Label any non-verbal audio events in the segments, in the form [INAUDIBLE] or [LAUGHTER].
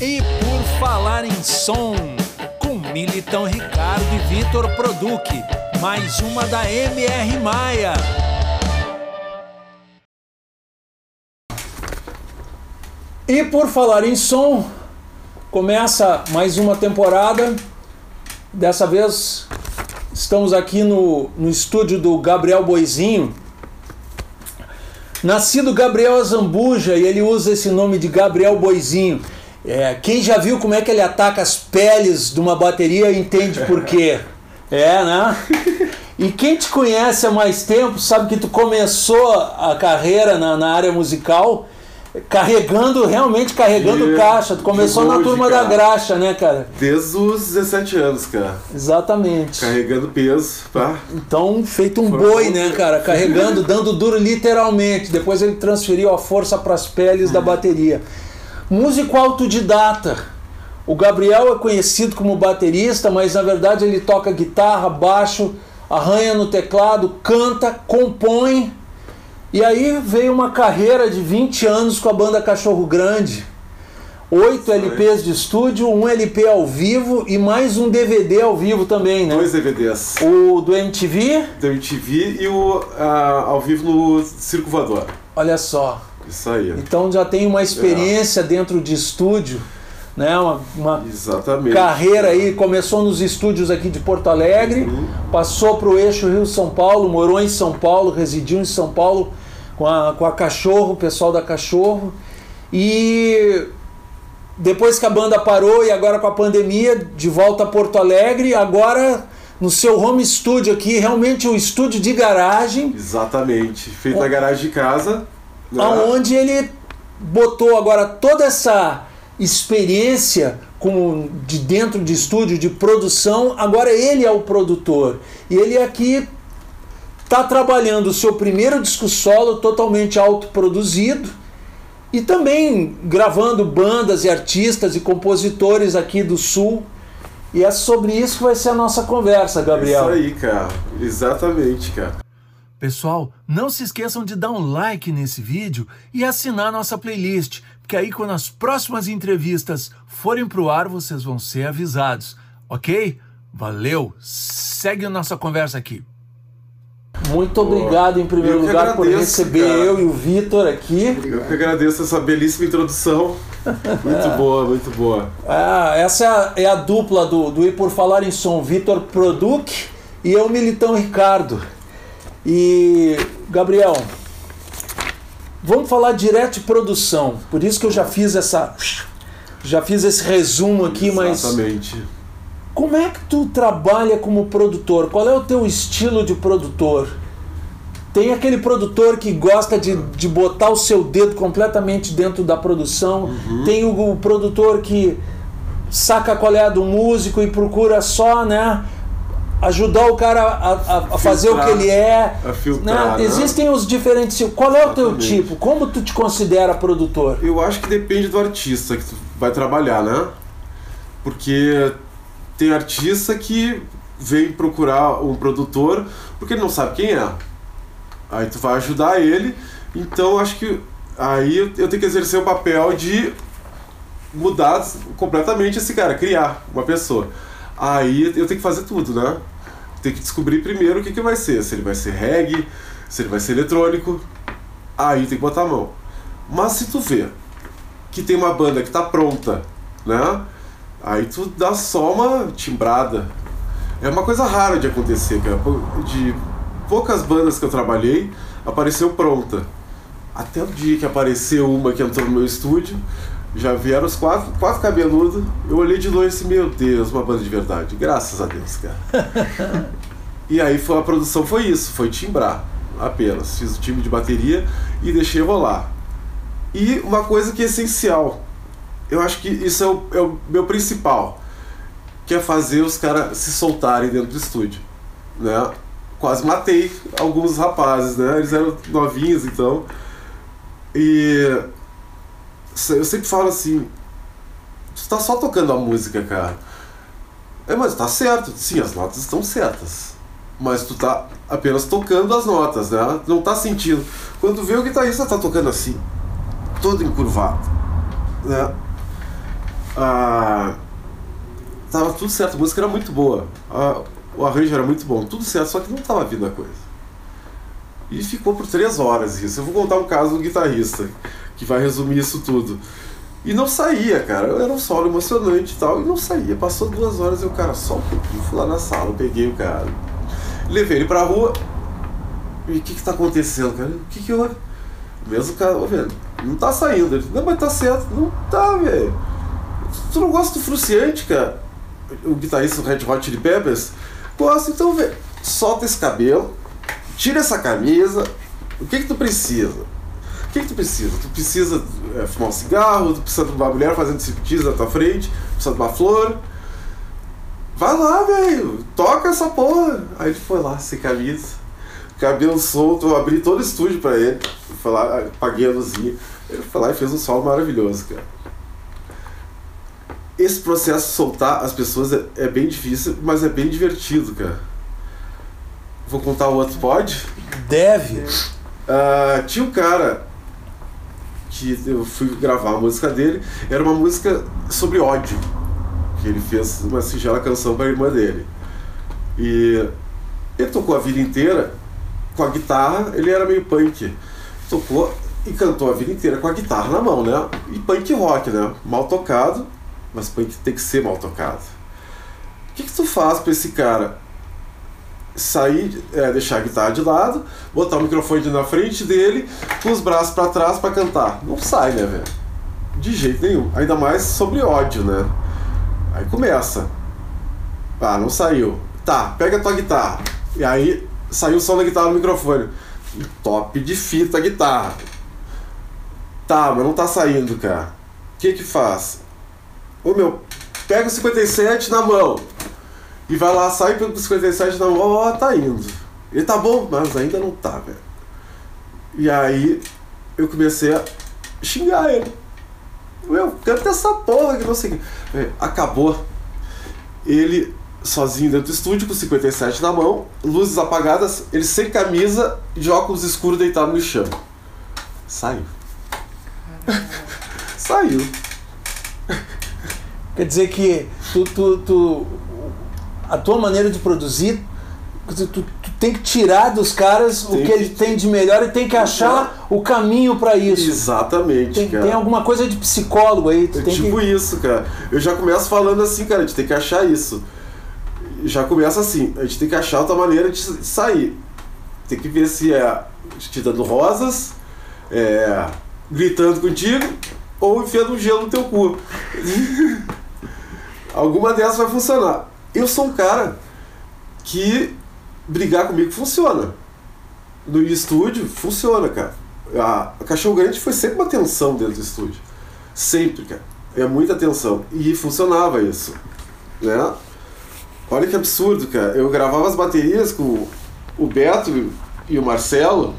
E por falar em som, com Militão Ricardo e Vitor Produc, mais uma da MR Maia. E por falar em som, começa mais uma temporada. Dessa vez estamos aqui no, no estúdio do Gabriel Boizinho. Nascido Gabriel Azambuja e ele usa esse nome de Gabriel Boizinho. É, quem já viu como é que ele ataca as peles de uma bateria entende por quê. [LAUGHS] É, né? E quem te conhece há mais tempo sabe que tu começou a carreira na, na área musical carregando, realmente carregando e, caixa. Tu começou na turma cara. da graxa, né, cara? Desde os 17 anos, cara. Exatamente. Carregando peso, pá. Então, feito um boi, né, cara? Carregando, [LAUGHS] dando duro literalmente. Depois ele transferiu a força para as peles da bateria. Músico autodidata. O Gabriel é conhecido como baterista, mas na verdade ele toca guitarra, baixo, arranha no teclado, canta, compõe e aí veio uma carreira de 20 anos com a banda Cachorro Grande. Oito LPs de estúdio, um LP ao vivo e mais um DVD ao vivo também, né? Dois DVDs. O do MTV? Do MTV e o uh, ao vivo no Circo Voador. Olha só. Isso aí. Então já tem uma experiência é. dentro de estúdio né? Uma, uma carreira aí, começou nos estúdios aqui de Porto Alegre, uhum. passou para o eixo Rio-São Paulo, morou em São Paulo, residiu em São Paulo com a, com a Cachorro, o pessoal da Cachorro. E depois que a banda parou e agora com a pandemia, de volta a Porto Alegre, agora no seu home studio aqui, realmente um estúdio de garagem. Exatamente, feito na garagem de casa. Né? Onde ele botou agora toda essa experiência de dentro de estúdio de produção, agora ele é o produtor. E ele aqui está trabalhando o seu primeiro disco solo totalmente autoproduzido e também gravando bandas e artistas e compositores aqui do Sul. E é sobre isso que vai ser a nossa conversa, Gabriel. É isso aí, cara. Exatamente, cara. Pessoal, não se esqueçam de dar um like nesse vídeo e assinar nossa playlist que aí quando as próximas entrevistas forem para o ar, vocês vão ser avisados, ok? Valeu, segue a nossa conversa aqui. Muito obrigado, em primeiro lugar, agradeço, por receber cara. eu e o Vitor aqui. Eu que agradeço essa belíssima introdução. Muito [LAUGHS] boa, muito boa. Ah, essa é a, é a dupla do, do E Por Falar em Som, Vitor Produc e eu, Militão Ricardo. E, Gabriel, Vamos falar direto de produção. Por isso que eu já fiz essa. Já fiz esse resumo aqui, mas. Exatamente. Como é que tu trabalha como produtor? Qual é o teu estilo de produtor? Tem aquele produtor que gosta de, de botar o seu dedo completamente dentro da produção. Uhum. Tem o, o, produtor que saca qual é a do músico e procura só, né? Ajudar o cara a, a, a fazer o que ele é. A filtrar? Né? Existem os diferentes. Qual é Exatamente. o teu tipo? Como tu te considera produtor? Eu acho que depende do artista que tu vai trabalhar, né? Porque tem artista que vem procurar um produtor porque ele não sabe quem é. Aí tu vai ajudar ele. Então acho que aí eu tenho que exercer o papel de mudar completamente esse cara, criar uma pessoa. Aí eu tenho que fazer tudo, né? Tem que descobrir primeiro o que, que vai ser. Se ele vai ser reggae, se ele vai ser eletrônico. Aí tem que botar a mão. Mas se tu vê que tem uma banda que tá pronta, né? Aí tu dá só uma timbrada. É uma coisa rara de acontecer, cara. De poucas bandas que eu trabalhei, apareceu pronta. Até o dia que apareceu uma que entrou no meu estúdio, já vieram os quatro, quatro cabeludos. Eu olhei de longe e disse, meu Deus, uma banda de verdade. Graças a Deus, cara. [LAUGHS] e aí foi, a produção foi isso, foi timbrar apenas. Fiz o time de bateria e deixei rolar. E uma coisa que é essencial, eu acho que isso é o, é o meu principal, que é fazer os caras se soltarem dentro do estúdio. Né? Quase matei alguns rapazes, né? Eles eram novinhos, então. E eu sempre falo assim, tu tá só tocando a música, cara. É, mas tá certo. Sim, as notas estão certas. Mas tu tá apenas tocando as notas, né? Não tá sentindo. Quando vê o guitarrista tá tocando assim, todo encurvado, né? ah, tava tudo certo, a música era muito boa, o arranjo era muito bom, tudo certo, só que não tava vindo a coisa. E ficou por três horas isso. Eu vou contar um caso do guitarrista, que vai resumir isso tudo. E não saía, cara. Era um solo emocionante e tal, e não saía. Passou duas horas e o cara, só um pouquinho, fui lá na sala, peguei o cara, levei ele pra rua. E o que que tá acontecendo, cara? O que que eu. Mesmo cara, ô, velho, não tá saindo. Ele, não, mas tá certo. Não tá, velho. Tu não gosta do Fruciante, cara? O guitarrista do Red Hot Chili Peppers? Gosta, então, velho. Solta esse cabelo, tira essa camisa. O que que tu precisa? O que, que tu precisa? Tu precisa é, fumar um cigarro, tu precisa de uma mulher fazendo striptease na tua frente, precisa de uma flor. Vai lá, velho, toca essa porra. Aí ele foi lá, sem camisa, cabelo solto, eu abri todo o estúdio pra ele. Foi lá, apaguei a luzinha. Ele foi lá e fez um solo maravilhoso, cara. Esse processo de soltar as pessoas é, é bem difícil, mas é bem divertido, cara. Vou contar o outro, pode? Deve. Uh, tinha um cara que eu fui gravar a música dele, era uma música sobre ódio. Que ele fez uma singela canção para a irmã dele. E ele tocou a vida inteira com a guitarra, ele era meio punk. Tocou e cantou a vida inteira com a guitarra na mão, né? E punk rock, né? Mal tocado, mas punk tem que ser mal tocado. O que, que tu faz para esse cara? Sair, é, deixar a guitarra de lado, botar o microfone na frente dele, com os braços para trás para cantar. Não sai, né, velho? De jeito nenhum. Ainda mais sobre ódio, né? Aí começa. Ah, não saiu. Tá, pega a tua guitarra. E aí saiu o som da guitarra no microfone. Top de fita a guitarra. Tá, mas não tá saindo, cara. O que que faz? Ô meu, pega o 57 na mão. E vai lá, sai pelo 57 na mão, ó, tá indo. Ele tá bom, mas ainda não tá, velho. E aí eu comecei a xingar ele. Meu, canta essa porra que não sei o Acabou. Ele sozinho dentro do estúdio, com 57 na mão, luzes apagadas, ele sem camisa, de óculos escuros deitado no chão. Saiu. [LAUGHS] Saiu. Quer dizer que tu, tu, tu a tua maneira de produzir, tu, tu, tu tem que tirar dos caras tem o que, ele tem de melhor e tem que achar o caminho para isso. Exatamente, tem, cara. Tem alguma coisa de psicólogo aí. é tipo que... isso, cara. Eu já começo falando assim, cara, a gente tem que achar isso. Já começa assim, a gente tem que achar outra maneira de sair. Tem que ver se é te dando rosas, é, gritando contigo, ou enfiando um gelo no teu cu. [LAUGHS] Alguma dessas vai funcionar. Eu sou um cara que brigar comigo funciona. No estúdio, funciona, cara. A, Cachorro Grande foi sempre uma tensão dentro do estúdio. Sempre, cara. É muita tensão. E funcionava isso. Né? Olha que absurdo, cara. Eu gravava as baterias com o Beto e o Marcelo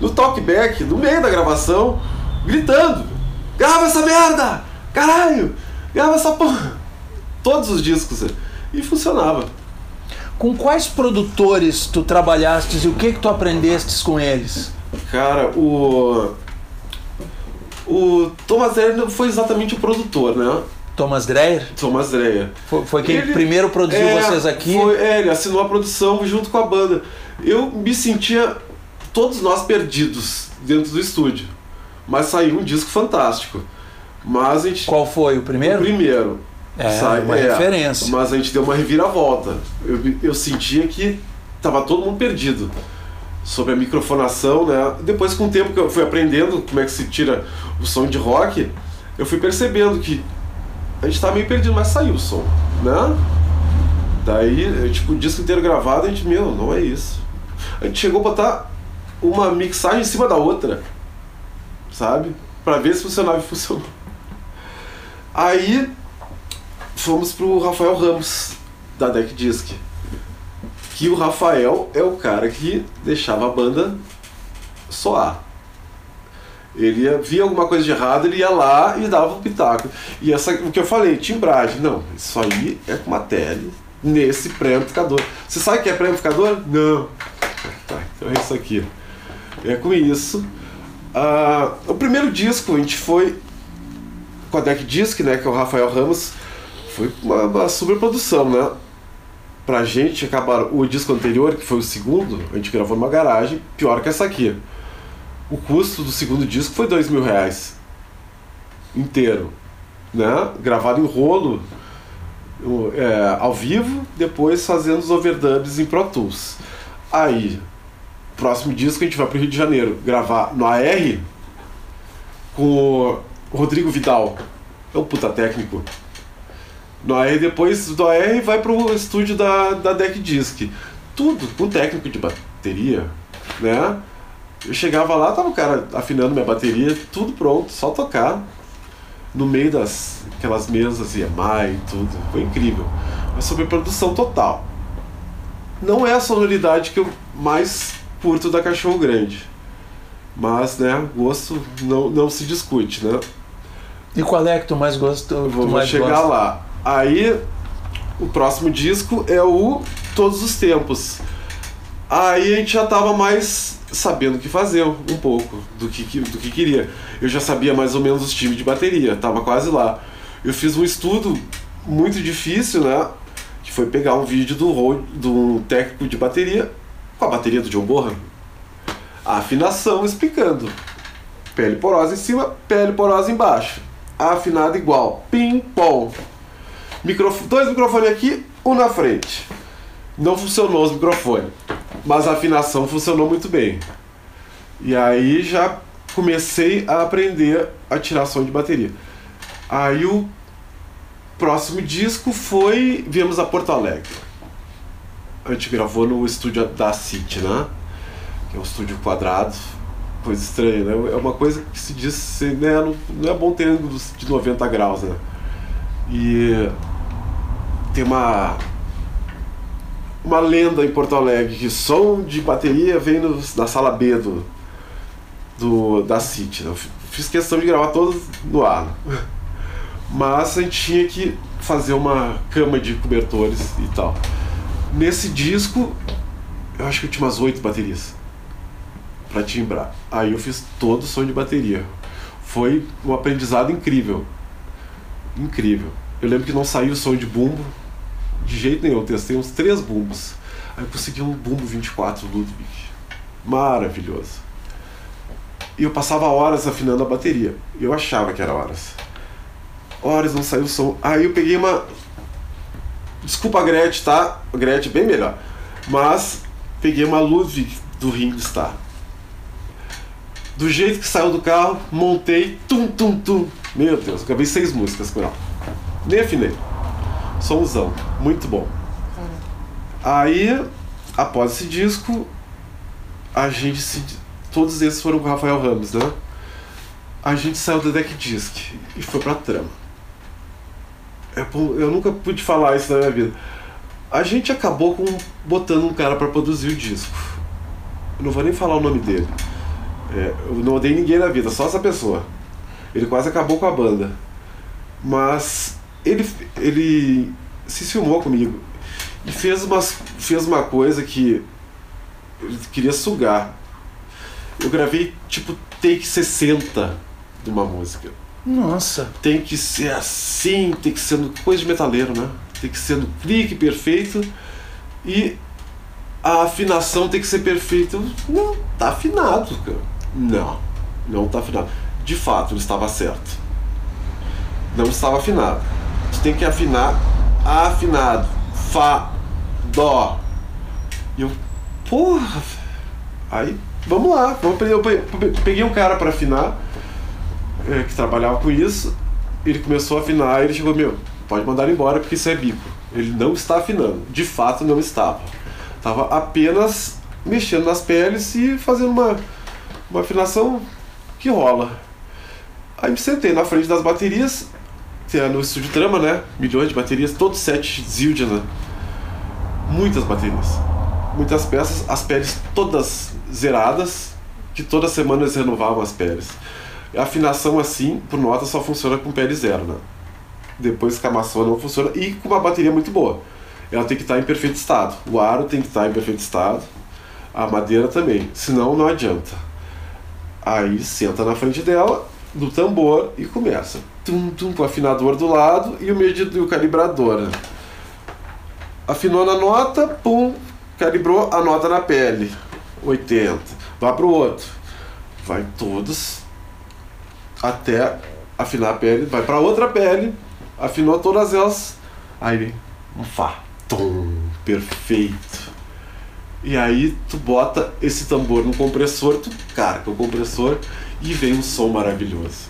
no talkback, no meio da gravação, gritando: Grava essa merda! Caralho! Grava essa porra! Todos os discos. E funcionava. Com quais produtores tu trabalhaste e o que que tu aprendestes com eles? Cara, o o Thomas Dreyer não foi exatamente o produtor, né? Thomas Dreyer? Thomas Dreyer. Foi, foi quem ele, primeiro produziu é, vocês aqui? Foi, é, ele assinou a produção junto com a banda. Eu me sentia todos nós perdidos dentro do estúdio. Mas saiu um disco fantástico. Mas gente, Qual foi o primeiro? O primeiro. É, sai, uma é, referência. Mas a gente deu uma reviravolta. Eu, eu sentia que tava todo mundo perdido sobre a microfonação, né? Depois, com o tempo que eu fui aprendendo como é que se tira o som de rock, eu fui percebendo que a gente tá meio perdido, mas saiu o som, né? Daí, tipo, o disco inteiro gravado, a gente, meu, não é isso. A gente chegou a botar uma mixagem em cima da outra, sabe? Pra ver se funcionava e funcionou. Aí, fomos pro Rafael Ramos, da Deck Disc. Que o Rafael é o cara que deixava a banda soar. Ele ia, via alguma coisa de errado, ele ia lá e dava um pitaco. E essa, o que eu falei, timbragem, não, isso aí é com uma tele nesse pré-amplificador. Você sabe o que é pré-amplificador? Não. Tá, então é isso aqui. É com isso. Uh, o primeiro disco a gente foi com a Deck Disc, né, que é o Rafael Ramos, foi uma, uma super produção, né? Pra gente acabar o disco anterior, que foi o segundo, a gente gravou numa garagem, pior que essa aqui. O custo do segundo disco foi dois mil reais. Inteiro. Né? Gravado em rolo, é, ao vivo, depois fazendo os overdubs em Pro Tools. Aí, próximo disco a gente vai pro Rio de Janeiro gravar no AR com o Rodrigo Vidal. É um puta técnico. No AR, depois do AR vai pro estúdio da, da Deck Disc. Tudo com técnico de bateria, né? Eu chegava lá, tava o cara afinando minha bateria, tudo pronto, só tocar. No meio das aquelas mesas EMI e tudo. Foi incrível. Uma sobreprodução total. Não é a sonoridade que eu mais curto da Cachorro Grande. Mas, né, gosto não, não se discute, né? E qual é que tu mais gosta? Tu Vou mais chegar gosta? lá. Aí, o próximo disco é o Todos os Tempos. Aí a gente já tava mais sabendo o que fazer um pouco do que, do que queria. Eu já sabia mais ou menos os times de bateria, tava quase lá. Eu fiz um estudo muito difícil, né? Que foi pegar um vídeo do, Rod- do técnico de bateria com a bateria do John Bonham. A afinação explicando. Pele porosa em cima, pele porosa embaixo. Afinado igual. Pim-pom. Dois microfones aqui, um na frente. Não funcionou os microfones, mas a afinação funcionou muito bem. E aí já comecei a aprender a tirar som de bateria. Aí o próximo disco foi. Viemos a Porto Alegre. A gente gravou no estúdio da City, né? Que é um estúdio quadrado. Coisa estranha, né? É uma coisa que se diz, né? Não, não é bom ter ângulos de 90 graus, né? E tem uma uma lenda em Porto Alegre que som de bateria vem no, na sala B do, do da City. né? Eu fi- fiz questão de gravar todos no ar. né? Mas a gente tinha que fazer uma cama de cobertores e tal. Nesse disco, eu acho que eu tinha umas oito baterias para timbrar. Aí eu fiz todo o som de bateria. Foi um aprendizado incrível. Incrível. Eu lembro que não saiu o som de bumbo de jeito nenhum. Eu testei uns três bumbos. Aí eu consegui um bumbo 24 Ludwig. Maravilhoso. E eu passava horas afinando a bateria. Eu achava que era horas. Horas não saiu o som. Aí eu peguei uma. Desculpa a Gretchen, tá? A Gretchen bem melhor. Mas peguei uma Ludwig do Ringo Starr. Do jeito que saiu do carro, montei, tum, tum, tum. Meu Deus, gravei seis músicas com ela. Nem afinei. Somzão, muito bom. Aí, após esse disco, a gente se. Todos esses foram com o Rafael Ramos, né? A gente saiu da Deck Disc e foi pra trama. É bom, Eu nunca pude falar isso na minha vida. A gente acabou com botando um cara pra produzir o disco. Eu não vou nem falar o nome dele. É, eu não odeio ninguém na vida, só essa pessoa. Ele quase acabou com a banda. Mas ele, ele se filmou comigo e fez, umas, fez uma coisa que ele queria sugar. Eu gravei tipo take 60 de uma música. Nossa. Tem que ser assim, tem que ser coisa de metaleiro, né? Tem que ser no clique perfeito e a afinação tem que ser perfeita. Não, tá afinado, cara. Não, não tá afinado. De fato, ele estava certo. Não estava afinado. Você tem que afinar afinado. Fá, Dó. E eu, porra. Aí, vamos lá. Eu pe- peguei um cara para afinar, é, que trabalhava com isso. Ele começou a afinar e ele chegou, meu, pode mandar ele embora porque isso é bico. Ele não está afinando. De fato, não estava. Estava apenas mexendo nas peles e fazendo uma, uma afinação que rola. Aí me sentei na frente das baterias, que é no estúdio Trama, né? Milhões de baterias, todos sete Zildjian, né? Muitas baterias. Muitas peças, as peles todas zeradas, que toda semana eles renovavam as peles. A afinação assim, por nota, só funciona com pele zero, né? Depois camaçona não funciona e com uma bateria muito boa. Ela tem que estar em perfeito estado. O aro tem que estar em perfeito estado. A madeira também. Senão não adianta. Aí senta na frente dela, do tambor e começa. tum, tum, com o afinador do lado e o medidor e o calibrador. Afinou na nota, pum, calibrou a nota na pele. 80. Vai pro outro. Vai todos até afinar a pele, vai para outra pele, afinou todas elas. Aí um Fá. Tum, perfeito. E aí tu bota esse tambor no compressor, tu carga o compressor e vem um som maravilhoso.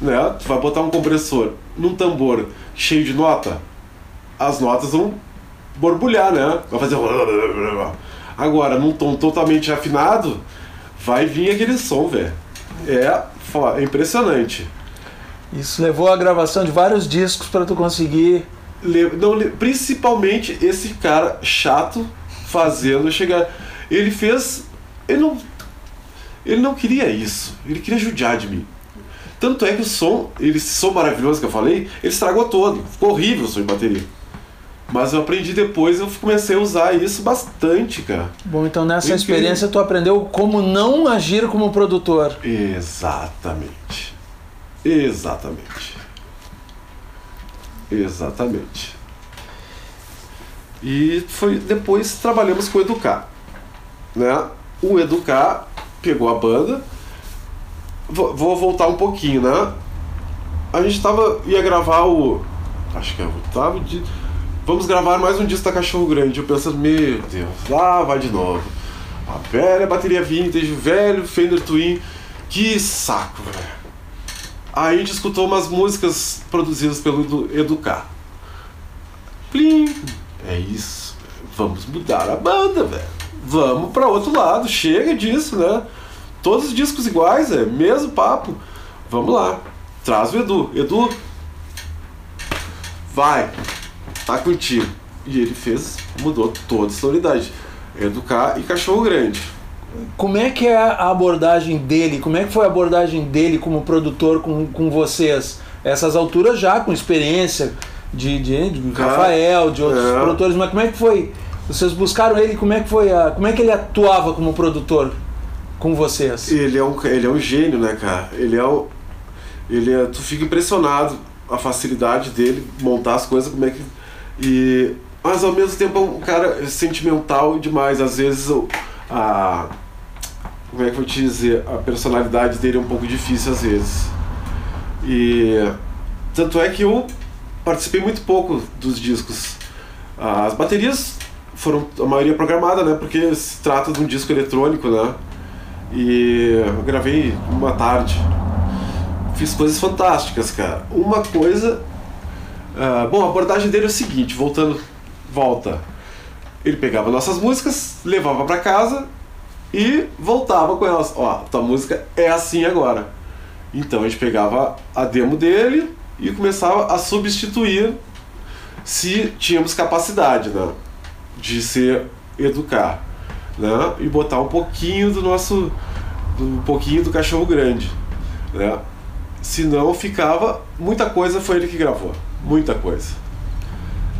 Né? Tu vai botar um compressor num tambor cheio de nota, as notas vão borbulhar, né? Vai fazer. [LAUGHS] Agora, num tom totalmente afinado, vai vir aquele som, velho. É, é impressionante. Isso levou a gravação de vários discos para tu conseguir. Le- não, principalmente esse cara chato fazendo chegar. Ele fez. Ele não. Ele não queria isso. Ele queria judiar de mim. Tanto é que o som, ele, esse som maravilhoso que eu falei, ele estragou todo. Ficou horrível o som de bateria. Mas eu aprendi depois, eu comecei a usar isso bastante, cara. Bom, então nessa Incrível. experiência tu aprendeu como não agir como produtor. Exatamente. Exatamente. Exatamente. E foi depois trabalhamos com o Educar. Né? O Educar pegou a banda. Vou, vou voltar um pouquinho, né? A gente tava ia gravar o acho que é o oitavo de Vamos gravar mais um disco da Cachorro Grande. Eu pensando, meu Deus, lá vai de novo. A velha bateria vintage, velho Fender Twin. Que saco, velho. Aí a gente escutou umas músicas produzidas pelo Edu- Educar. Plim! É isso. Vamos mudar a banda, velho. Vamos pra outro lado. Chega disso, né? Todos os discos iguais, é mesmo papo. Vamos lá. Traz o Edu. Edu, vai. Tá contigo. E ele fez, mudou toda a sonoridade. Educar e Cachorro Grande. Como é que é a abordagem dele? Como é que foi a abordagem dele como produtor com, com vocês? Essas alturas já com experiência de, de, de Cara, Rafael, de outros é. produtores, mas como é que foi? Vocês buscaram ele, como é que foi a, como é que ele atuava como produtor com vocês? Ele é um, ele é um gênio, né, cara? Ele é o. Ele é, tu fica impressionado a facilidade dele montar as coisas, como é que. E, mas ao mesmo tempo é um cara sentimental demais. Às vezes a. Como é que eu vou te dizer? A personalidade dele é um pouco difícil às vezes. E. Tanto é que eu participei muito pouco dos discos. As baterias foram a maioria programada, né? Porque se trata de um disco eletrônico, né? E eu gravei uma tarde. Fiz coisas fantásticas, cara. Uma coisa. ah, bom, a abordagem dele é o seguinte: voltando. Volta. Ele pegava nossas músicas, levava pra casa e voltava com elas. Ó, tua música é assim agora. Então a gente pegava a demo dele e começava a substituir se tínhamos capacidade, né? De ser educar, né? E botar um pouquinho do nosso, um pouquinho do cachorro grande, né? Senão ficava muita coisa foi ele que gravou, muita coisa.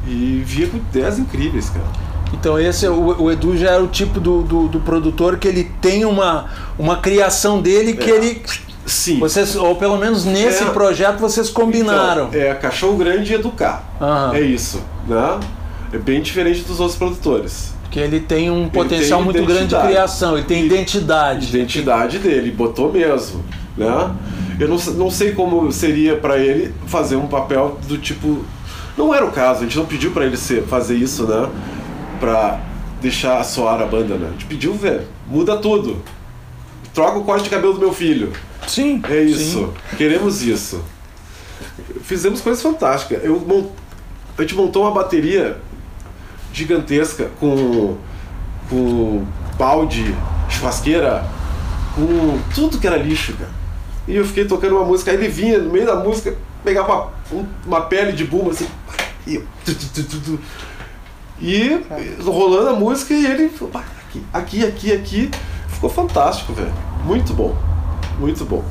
E via com ideias incríveis, cara. Então esse é o, o Edu já era o tipo do, do, do produtor que ele tem uma, uma criação dele que É. ele Sim. vocês ou pelo menos nesse É. projeto vocês combinaram. Então, é cachorro grande e educar. Aham. É isso, né? É bem diferente dos outros produtores. Que ele tem um potencial tem muito grande de criação, ele tem E- identidade. identidade dele, botou mesmo, né? Eu não, não sei como seria pra ele fazer um papel do tipo, não era o caso, a gente não pediu pra ele ser, fazer isso, né? Pra deixar soar a banda, né? A gente pediu, velho, muda tudo. Troca o corte de cabelo do meu filho. Sim. É isso. sim. Queremos isso. Fizemos coisas fantásticas. Eu mon- A gente montou uma bateria gigantesca com, com balde, churrasqueira, com tudo que era lixo, cara. E eu fiquei tocando uma música, aí ele vinha no meio da música, pegava um- uma pele de bumbo assim, e, e rolando a música e ele falou, "Pá, aqui, aqui, aqui, aqui. Ficou fantástico, velho. Muito bom. Muito bom.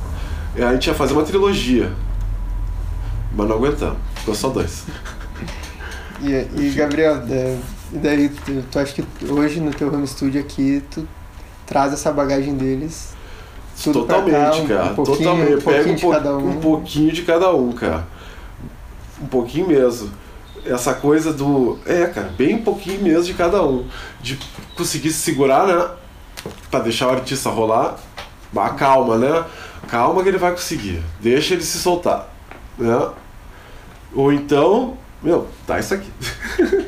E a gente ia fazer uma trilogia. Mas não aguentamos. Ficou só dois. E, e Gabriel, é, e daí tu, tu acha que hoje no teu home studio aqui tu traz essa bagagem deles tudo Totalmente, cá, cara. um Totalmente. um pouquinho Pega um, de po- cada um. um pouquinho de cada um, cara. Um pouquinho mesmo. Essa coisa do. É, cara, bem um pouquinho mesmo de cada um. De conseguir se segurar, né? Pra deixar o artista rolar. Mas calma, né? Calma que ele vai conseguir. Deixa ele se soltar. Né? Ou então, meu, dá isso aqui. [LAUGHS]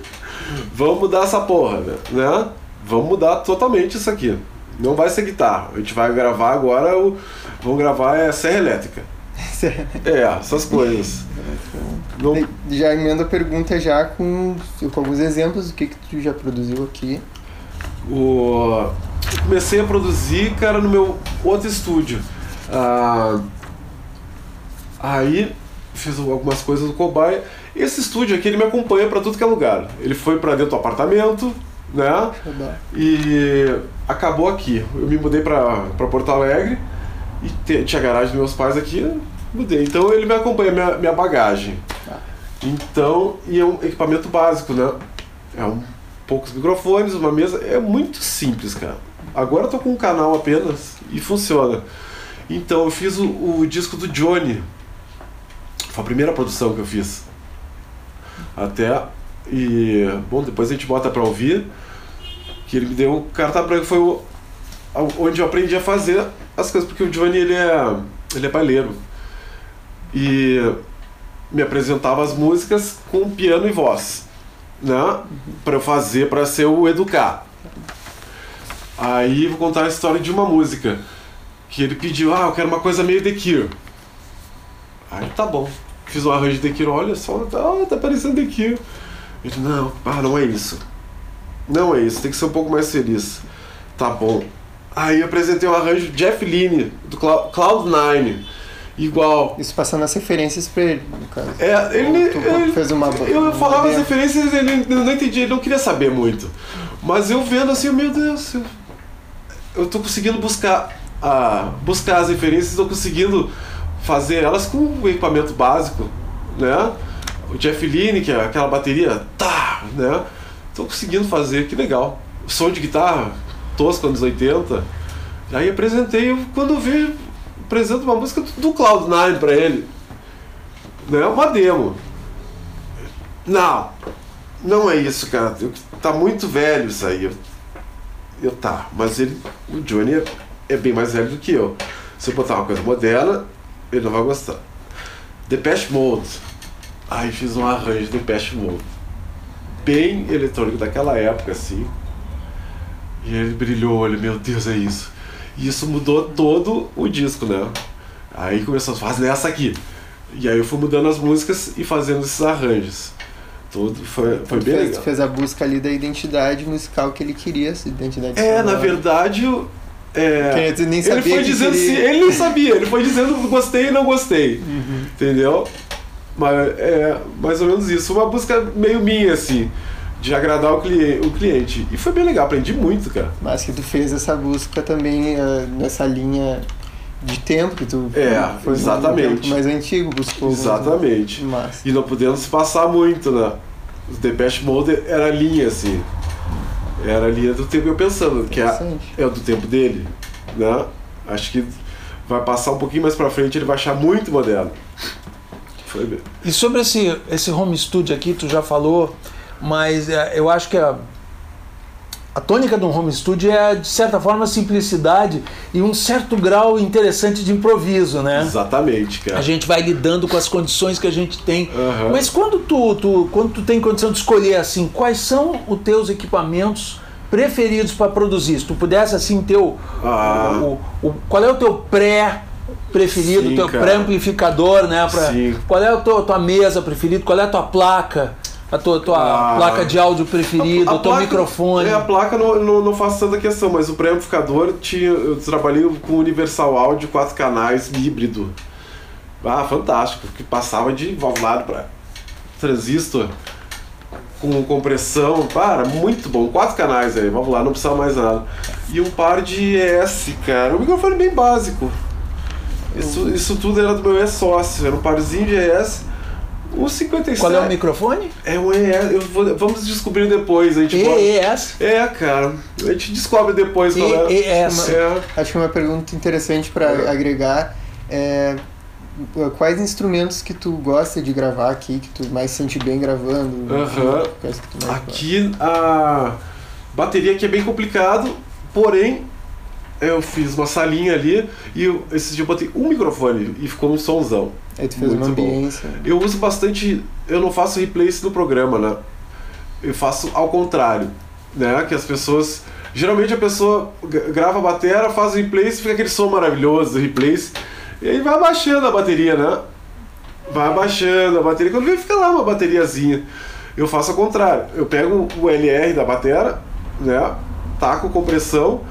Vamos mudar essa porra, né? né? Vamos mudar totalmente isso aqui. Não vai ser guitarra. A gente vai gravar agora o. Vamos gravar é serra elétrica. [LAUGHS] É, essas coisas. Não, Já emendo a pergunta já com, com alguns exemplos do que, que tu já produziu aqui. o, comecei a produzir, cara, no meu outro estúdio. Ah, aí fiz algumas coisas do Cobaia. Esse estúdio aqui ele me acompanha pra tudo que é lugar. Ele foi pra dentro do apartamento, né? E acabou aqui. Eu me mudei pra Porto Alegre e te- tinha a garagem dos meus pais aqui, mudei. Então ele me acompanha, minha, minha bagagem. Então, e é um equipamento básico, né? É um poucos microfones, uma mesa, é muito simples, cara. Agora eu tô com um canal apenas e funciona. Então eu fiz o, o disco do Johnny. Foi a primeira produção que eu fiz. Até e bom, depois a gente bota pra ouvir que ele me deu carta branca foi o, onde eu aprendi a fazer as coisas porque o Johnny ele é ele é baileiro. E me apresentava as músicas com piano e voz, né? Para eu fazer, para ser o educar. Aí vou contar a história de uma música que ele pediu, ah, eu quero uma coisa meio The Cure. Aí tá bom. Fiz um arranjo de The Cure, olha só, tá, tá parecendo The Cure. Ele, não, ah, não é isso. Não é isso, tem que ser um pouco mais feliz. Tá bom. Aí eu apresentei um arranjo Jeff Lynne, do Clou- Cloud9. Igual. Isso passando as referências pra ele, no caso. É, ele, Tu ele- fez uma eu falava as referências ele não entendia, ele não queria saber muito. Mas eu vendo assim, meu Deus, eu, eu tô conseguindo buscar, a, buscar as referências, tô conseguindo fazer elas com o equipamento básico, né? O Jeff Lynne, que é aquela bateria, tá, né? Tô conseguindo fazer, que legal. Som de guitarra, tosco anos 80. Aí apresentei, quando eu vi, apresento uma música do, do Cloud9 pra ele. Né? Uma demo. Não, não é isso, cara. Tá muito velho isso aí. Eu, tá, mas ele, o Johnny é, é bem mais velho do que eu. Se eu botar uma coisa moderna, ele não vai gostar. Depeche Mode. Aí fiz um arranjo de Depeche Mode. Bem eletrônico daquela época, assim. E ele brilhou o olho, meu Deus, é isso. E isso mudou todo o disco, né? Aí começou a fazer nessa aqui. E aí eu fui mudando as músicas e fazendo esses arranjos. Tudo foi, foi bem fez, legal. tu fez a busca ali da identidade musical que ele queria, essa identidade É, na sonora. verdade, o- é, tu nem ele sabia foi que dizendo queria. assim, ele não sabia, ele foi dizendo gostei e não gostei. Uhum. Entendeu? Mas é mais ou menos isso. Uma busca meio minha, assim, de agradar o, cli o cliente. E foi bem legal, aprendi muito, cara. Mas que tu fez essa busca também eh, nessa linha de tempo que tu É, foi exatamente. tempo mais antigo, buscou. Exatamente. Mas E não podendo se passar muito, né? O Depeche Mode era a linha, assim. Era a linha do tempo eu pensando, que é, é o do tempo dele, né? Acho que vai passar um pouquinho mais pra frente, ele vai achar muito moderno. Foi bem. E sobre esse, esse home studio aqui, tu já falou, mas é, eu acho que a, a tônica do home studio é, de certa forma, simplicidade e um certo grau interessante de improviso, né? Exatamente, cara. A gente vai lidando com as condições que a gente tem. Aham. Mas quando tu, tu, quando tu tem condição de escolher assim, quais são os teus equipamentos preferidos para produzir? Se tu pudesse assim ter o, Ah. o- o- qual é o teu pré preferido, Sim, o teu pré-amplificador, né? Pra, Sim. qual é a tua, tua mesa preferida? Qual é a tua placa? A tua, tua Ah. placa de áudio preferida, o teu placa- microfone. É, a placa não, não, não faço tanta questão, mas o pré-amplificador tinha. Eu trabalhei com Universal Audio, quatro canais, híbrido. Ah, fantástico, que passava de valvulado para transistor com compressão. Para, muito bom. Quatro canais aí, valvulado, não precisava mais nada. E um par de ES, cara. O microfone bem básico. Isso, isso tudo era do meu ex-sócio, era um parzinho de ES. Um 57. Qual é o microfone? É um ES. Eu vou- vamos descobrir depois. A gente EES. É, cara. A gente descobre depois qual é. EES. É. Acho que uma pergunta interessante para É. agregar é quais instrumentos que tu gosta de gravar aqui, que tu mais sente bem gravando? Que gosta? Aqui a bateria aqui é bem complicado, porém eu fiz uma salinha ali e eu, esse dia eu botei um microfone e ficou um somzão. Aí tu fez uma muito bom. ambiência. Eu uso bastante, eu não faço replace no programa, né? Eu faço ao contrário, né? Que as pessoas, geralmente a pessoa gra- grava a bateria, faz o replace, fica aquele som maravilhoso do replace, e aí vai abaixando a bateria, né? Vai abaixando a bateria, quando vem fica lá uma bateriazinha. Eu faço ao contrário, eu pego o LR da bateria, né? Taco compressão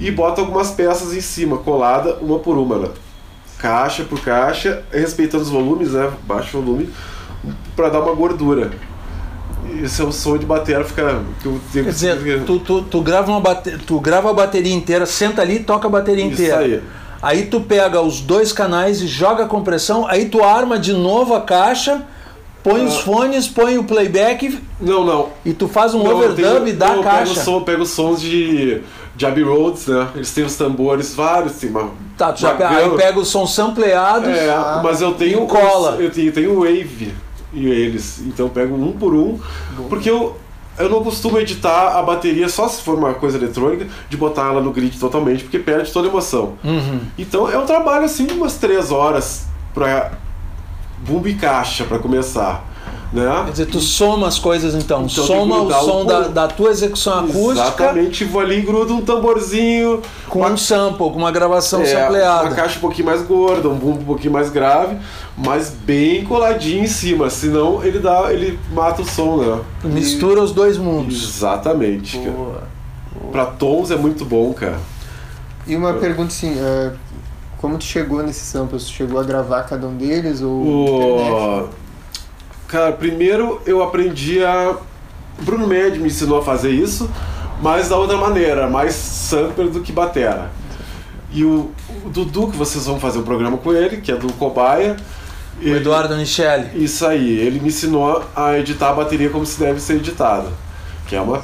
e boto algumas peças em cima, colada uma por uma, né? caixa por caixa, respeitando os volumes, né? Baixo volume, para dar uma gordura. Esse é o som de bateria, fica. eu Quer que- dizer, tu, tu, tu, grava uma bate... tu grava a bateria inteira, senta ali e toca a bateria Isso inteira. aí. Aí tu pega os dois canais e joga a compressão, aí tu arma de novo a caixa, põe os Ah. fones, põe o playback Não, não. e tu faz um Não, eu overdub tenho- da não, eu Pego, caixa. som, pego sons de, de Abbey Roads, né? Eles têm os tambores, vários, tem uma. Tá, tu já aí pega os sons sampleados. É, Ah, mas eu tenho. e cola. os- Eu tenho, tenho Wave e eles. Então eu pego um por um. Porque eu, eu não costumo editar a bateria só se for uma coisa eletrônica, de botar ela no grid totalmente, porque perde toda a emoção. Uhum. Então é um trabalho assim de umas três horas pra bumbo e caixa pra começar. Né? Quer dizer, tu soma as coisas então. Então, soma o som o da, da tua execução acústica Exatamente, vou ali e grudo um tamborzinho, com uma, um sample, com uma gravação é, sampleada. uma caixa um pouquinho mais gorda, um bumbo um pouquinho mais grave, mas bem coladinho em cima, senão ele dá, ele mata o som, né? Tu mistura os dois mundos. Exatamente, cara. Boa. Pra tons é muito bom, cara. E uma pergunta assim, é, como tu chegou nesses samples? Tu chegou a gravar cada um deles ou internet? Cara, primeiro eu aprendi a. O Bruno Med me ensinou a fazer isso, mas da outra maneira, mais sampler do que batera. E o, o Dudu, que vocês vão fazer um programa com ele, que é do Cobaia. O Eduardo Nichelle. Isso aí, ele me ensinou a editar a bateria como se deve ser editada. Que é uma.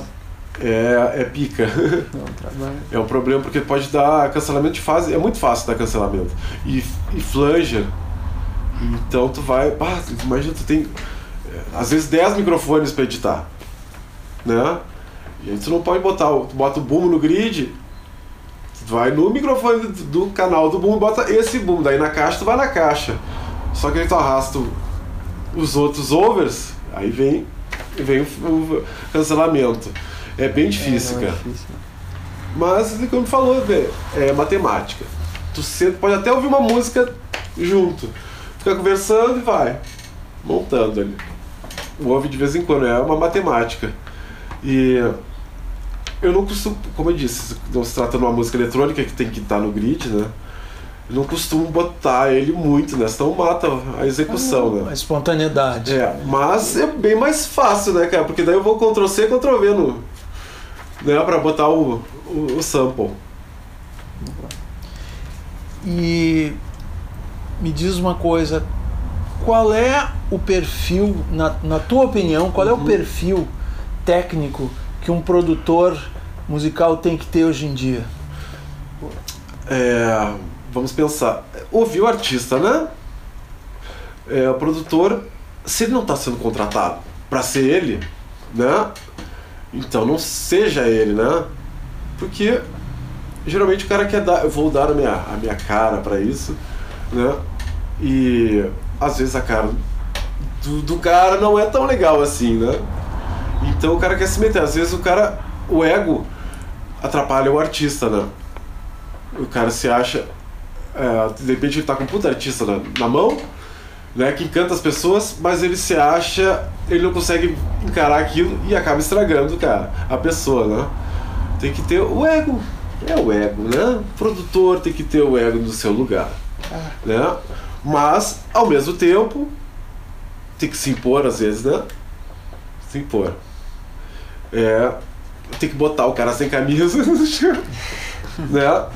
É, é pica. Não, [LAUGHS] trabalho. É um problema porque pode dar cancelamento de fase. É muito fácil dar cancelamento. E, e flanger. Então tu vai. Imagina, tu tem. Às vezes 10 microfones para editar. Né? E aí tu não pode botar. o- Tu bota o boom no grid. Tu vai no microfone do, canal do boom e bota esse boom. Daí na caixa tu vai na caixa. Só que aí tu arrasta os outros overs. Aí vem, vem o, cancelamento. É bem difícil, É, é cara. difícil. Mas, é como falou, velho, é matemática. Tu senta, pode até ouvir uma música junto. Fica conversando e vai. Montando ali. Ouve de vez em quando, é uma matemática. E eu não costumo, como eu disse, não se trata de uma música eletrônica que tem que estar no grid, né? Eu não costumo botar ele muito, né? Senão mata a execução, né? A espontaneidade. É, mas é bem mais fácil, né, cara? Porque daí eu vou Ctrl C, Ctrl V no. Né, pra botar o, o, o sample. E me diz uma coisa, qual é o perfil, na, na tua opinião, qual é o perfil técnico que um produtor musical tem que ter hoje em dia? É, vamos pensar. Ouvir o artista, né? É, o produtor, se ele não está sendo contratado para ser ele, né? Então não seja ele, né? Porque geralmente o cara quer dar, eu vou dar a minha, a minha cara para isso, né? E às vezes a cara do, do cara não é tão legal assim, né? Então o cara quer se meter. Às vezes o cara, o ego atrapalha o artista, né? O cara se acha. é, de repente ele tá com um puta artista na, na mão, né? Que encanta as pessoas, mas ele se acha. Ele não consegue encarar aquilo e acaba estragando, cara, a pessoa, né? Tem que ter o ego. É o ego, né? O produtor tem que ter o ego no seu lugar. Né? Mas, ao mesmo tempo, tem que se impor às vezes, né? Se impor. É. Tem que botar o cara sem camisa [LAUGHS] né?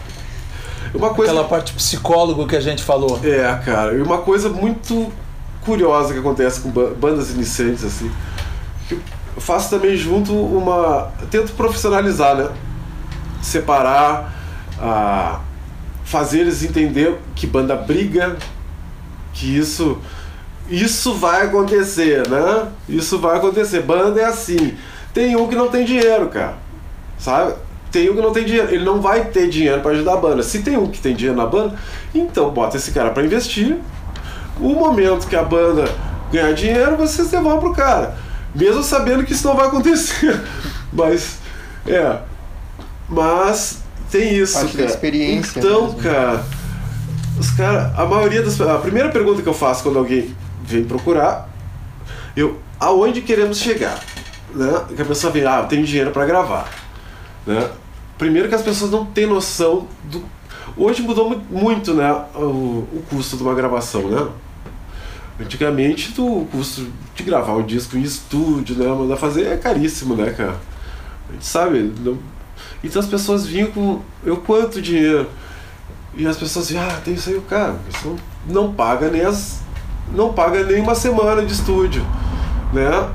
Uma coisa. Aquela parte psicólogo que a gente falou. É, cara, e uma coisa muito curiosa que acontece com ba- bandas iniciantes, assim. que Eu faço também junto uma. Tento profissionalizar, né? Separar, ah, fazer eles entender que banda briga, que isso. Isso vai acontecer, né? Isso vai acontecer. Banda é assim. Tem um que não tem dinheiro, cara. Sabe? Tem um que não tem dinheiro. Ele não vai ter dinheiro para ajudar a banda. Se tem um que tem dinheiro na banda, então bota esse cara para investir. O momento que a banda ganhar dinheiro, vocês devolvem pro cara. Mesmo sabendo que isso não vai acontecer. [LAUGHS] Mas, é. Mas tem isso, Parte da cara. experiência Então, mesmo. cara, os caras, a maioria das a primeira pergunta que eu faço quando alguém vem procurar, eu aonde queremos chegar, né? Que a pessoa vem, ah, eu tenho dinheiro para gravar, né? Primeiro que as pessoas não têm noção do hoje mudou mu- muito, né, o, o custo de uma gravação, né? Antigamente do- o custo de gravar um disco em estúdio, né, mandar fazer é caríssimo, né, cara? A gente sabe, não- então as pessoas vinham com eu quanto dinheiro? E as pessoas diziam, ah, tem isso aí, cara, isso não, não paga nem as. não paga nem uma semana de estúdio. Né?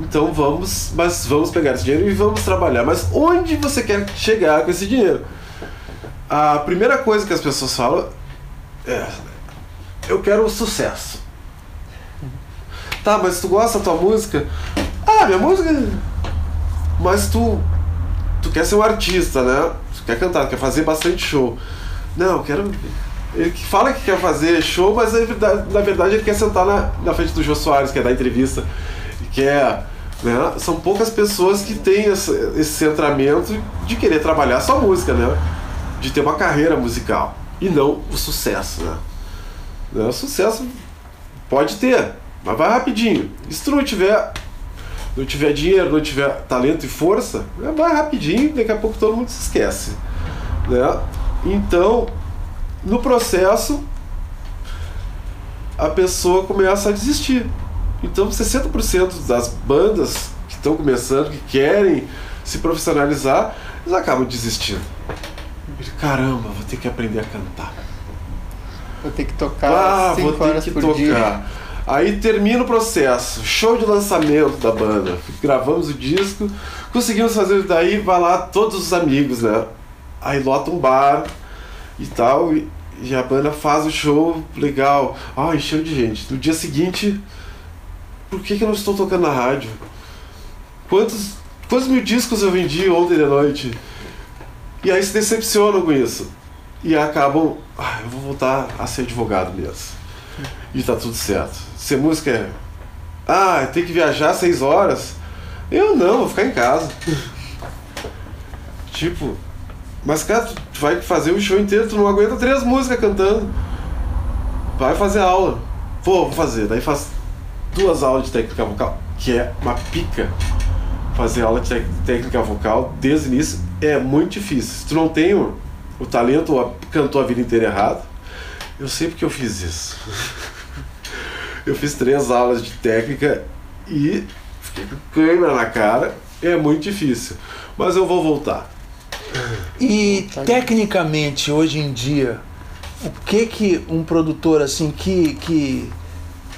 Então vamos, mas vamos pegar esse dinheiro e vamos trabalhar. Mas onde você quer chegar com esse dinheiro? A primeira coisa que as pessoas falam é eu quero o sucesso. Tá, mas tu gosta da tua música? Ah, minha música. Mas tu. Tu quer ser um artista, né? Tu quer cantar, tu quer fazer bastante show. Não, quero. Ele que fala que quer fazer show, mas na verdade, na verdade ele quer sentar na, na frente do Jô Soares, que é dar entrevista. E quer. Né? São poucas pessoas que têm esse, esse centramento de querer trabalhar só música, né? De ter uma carreira musical. E não o sucesso, né? Né? O sucesso pode ter, mas vai rapidinho. E se tu não tiver, não tiver dinheiro, não tiver talento e força, né, vai rapidinho, daqui a pouco todo mundo se esquece. Né? Então, no processo, a pessoa começa a desistir. Então, 60% das bandas que estão começando, que querem se profissionalizar, eles acabam desistindo. Caramba, vou ter que aprender a cantar. Vou ter que tocar Ah, vou 5 ter horas que por tocar. dia. Aí termina o processo, show de lançamento da banda. Gravamos o disco, conseguimos fazer daí, vai lá todos os amigos, né? Aí lota um bar e tal, e, e a banda faz o show legal. Ah, encheu de gente. No dia seguinte, por que, que eu não estou tocando na rádio? Quantos, quantos mil discos eu vendi ontem de noite? E aí se decepcionam com isso. E acabam, ah, eu vou voltar a ser advogado mesmo. E tá tudo certo. Se a música é. Ah, tem que viajar seis horas. Eu não, vou ficar em casa. [LAUGHS] tipo, mas cara, tu vai fazer o show inteiro, tu não aguenta três músicas cantando. Vai fazer aula. Pô, vou fazer. Daí faz duas aulas de técnica vocal, que é uma pica. Fazer aula de técnica vocal desde o início é muito difícil. Se tu não tem o, o talento ou a- cantou a vida inteira errado, eu sei porque eu fiz isso. [LAUGHS] eu fiz três aulas de técnica e fiquei com câmera na cara. É muito difícil. Mas eu vou voltar. E tecnicamente, hoje em dia, o que que um produtor assim que, que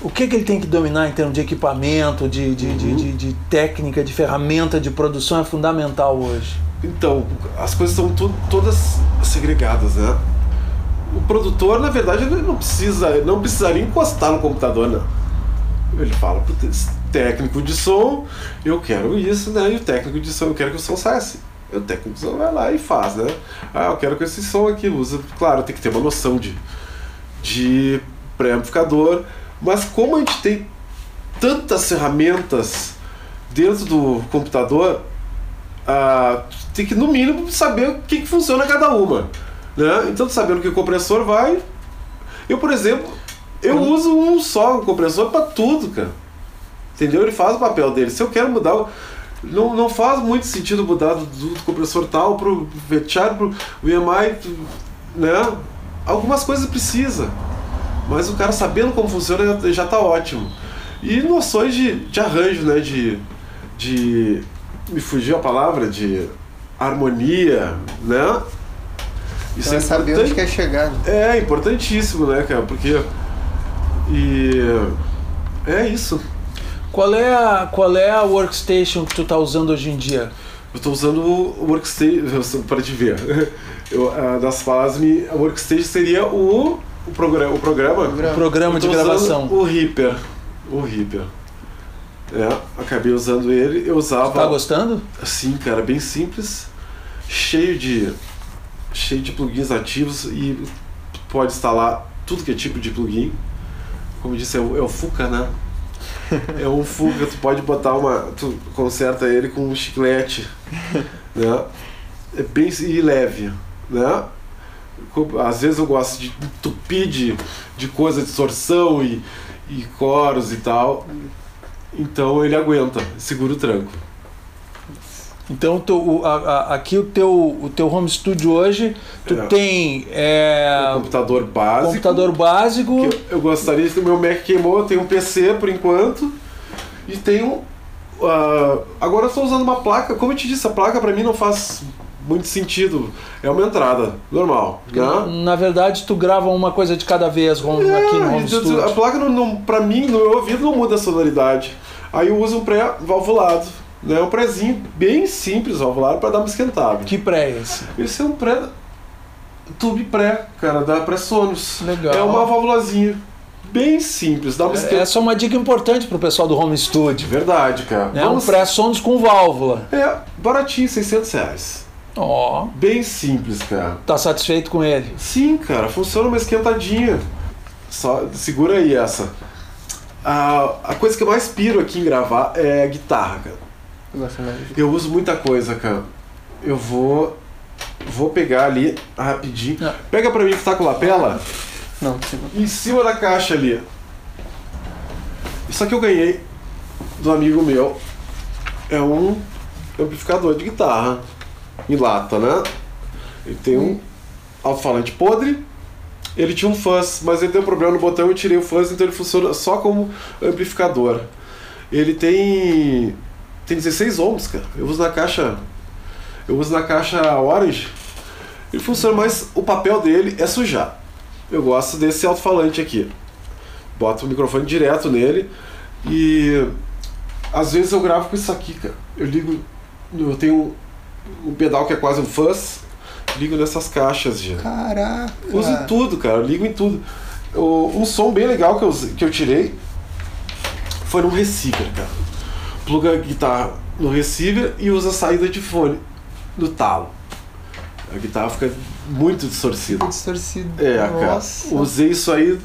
o que que ele tem que dominar em termos de equipamento, de, de, de, de, de técnica, de ferramenta de produção é fundamental hoje? Então, as coisas estão tu- todas segregadas, né? O produtor, na verdade, ele não precisa, não precisaria encostar no computador, não. Ele fala pro técnico de som, eu quero isso, né? E o técnico de som, eu quero que o som saia assim. O técnico vai lá e faz, né? Ah, eu quero que esse som aqui usa. Claro, tem que ter uma noção de, de pré-amplificador, mas como a gente tem tantas ferramentas dentro do computador, ah, tem que no mínimo saber o que, que funciona cada uma. Né? Então sabendo que o compressor vai. Eu, por exemplo, eu uso um só um compressor para tudo, cara. Entendeu? Ele faz o papel dele. Se eu quero mudar o. Não, não faz muito sentido mudar do, do compressor tal pro VCHAR, pro VMI, né? Algumas coisas precisa. Mas o cara sabendo como funciona já, já tá ótimo. E noções de, de arranjo, né? De, de. Me fugiu a palavra, de harmonia, né? Então é saber onde quer chegar. né? É importantíssimo, né, cara? Porque E é isso. Qual é a, qual é a workstation que tu tá usando hoje em dia? Eu estou usando o Workstation para te ver. [LAUGHS] Eu, a, das FASM, a Workstation seria o, o, programa, o programa. O programa de gravação. O Reaper. O Reaper. É, acabei usando ele. Eu usava. Tá gostando? Sim, cara, bem simples, cheio de cheio de plugins ativos e pode instalar tudo que é tipo de plugin. Como eu disse, é o, é o Fuca, né? É um Fuca, tu pode botar uma. Tu conserta ele com um chiclete. Né? É bem e leve. Né? Às vezes eu gosto de entupir de, de coisa, distorção e, e coros e tal. Então ele aguenta, segura o tranco. Então teu- a- a- aqui o teu, o teu home studio hoje, tu É. tem é, Um computador básico. computador básico. eu, eu gostaria de o meu Mac queimou, eu tenho um PC por enquanto e tenho ah, agora eu estou usando uma placa, como eu te disse, a placa para mim não faz muito sentido. É uma entrada normal, né? Na verdade, tu grava uma coisa de cada vez home- aqui no É, home tu- studio. a placa não, não, para mim no meu ouvido não muda a sonoridade. Aí eu uso um pré-valvulado, né? Um prézinho bem simples valvulado para dar uma esquentada. Que pré é esse? Esse é um pré tube pré, cara, da pré-Sonos. Legal. É uma válvulazinha bem simples, dá uma esquentada. Essa é uma dica importante pro pessoal do home studio. Verdade, cara. É um pré-sonos com válvula. É, baratinho, 600 reais. Ó, Bem simples, cara. tá satisfeito com ele? Sim, cara, funciona uma esquentadinha. Só segura aí essa. A, a coisa que eu mais piro aqui em gravar é a guitarra, cara. Eu gosto mais de- Eu uso muita coisa, cara. Eu vou. Vou pegar ali rapidinho. Ah. Pega pra mim que tá com lapela. Não, em cima da caixa ali. Isso aqui eu ganhei do amigo meu. É um amplificador de guitarra em lata, né? Ele tem um alto-falante podre. Ele tinha um fuzz, mas ele deu problema no botão eu tirei o fuzz, então ele funciona só como amplificador. Ele tem tem 16 ohms, cara. Eu uso na caixa eu uso na caixa orange. Ele funciona, mas o papel dele é sujar. Eu gosto desse alto-falante aqui. Boto o microfone direto nele e às vezes eu gravo com isso aqui, cara. Eu ligo, eu tenho um, pedal que é quase um fuzz, ligo nessas caixas já. Caraca! Uso em tudo, cara. Eu ligo em tudo. O- um som bem legal que eu, que eu tirei foi no receiver, cara. Pluga a guitarra no receiver e usa a saída de fone no talo. A guitarra fica muito distorcida. Distorcido. É, cara. Nossa. Usei isso aí.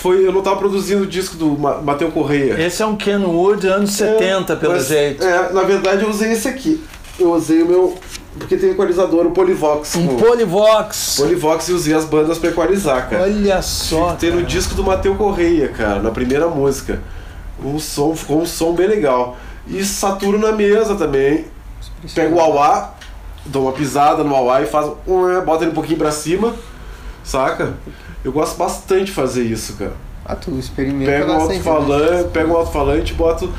Foi, eu não tava produzindo o disco do Ma- Mateu Correia. Esse é um Kenwood anos 70, pelo Mas, jeito. É, na verdade eu usei esse aqui. Eu usei o meu. Porque tem equalizador, o Polivox. Um com- Polivox. Polivox e usei as bandas pra equalizar, cara. Olha só. Tem no disco do Mateu Correia, cara, na primeira música. Um som, ficou um som bem legal. E saturo na mesa também. Pega o auá, dou uma pisada no auá e faz. um, Bota ele um pouquinho pra cima, saca? Eu gosto bastante de fazer isso, cara. Ah, tu experimenta Pega um né? alto-falante, pega um alto-falante e boto.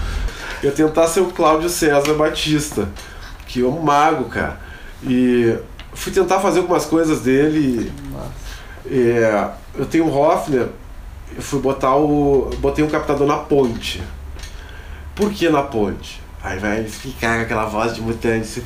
Eu tentar ser o Cláudio César Batista, que é um mago, cara. E fui tentar fazer algumas coisas dele. É, eu tenho um Hofner, eu fui botar o. Botei um captador na ponte. Por que na ponte? Aí vai ficar com aquela voz de mutante.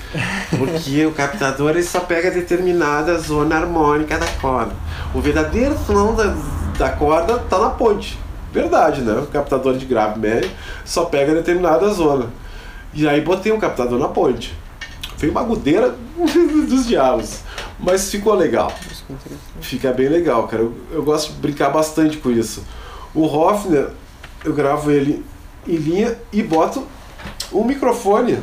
Porque o captador ele só pega determinada zona harmônica da corda. O verdadeiro som da, da corda tá na ponte. Verdade, né? O captador de grave médio só pega determinada zona. E aí botei um captador na ponte. Foi uma agudeira [LAUGHS] dos diabos. Mas ficou legal. Fica bem legal, cara. Eu, eu gosto de brincar bastante com isso. O Hofner, eu gravo ele em linha e boto um microfone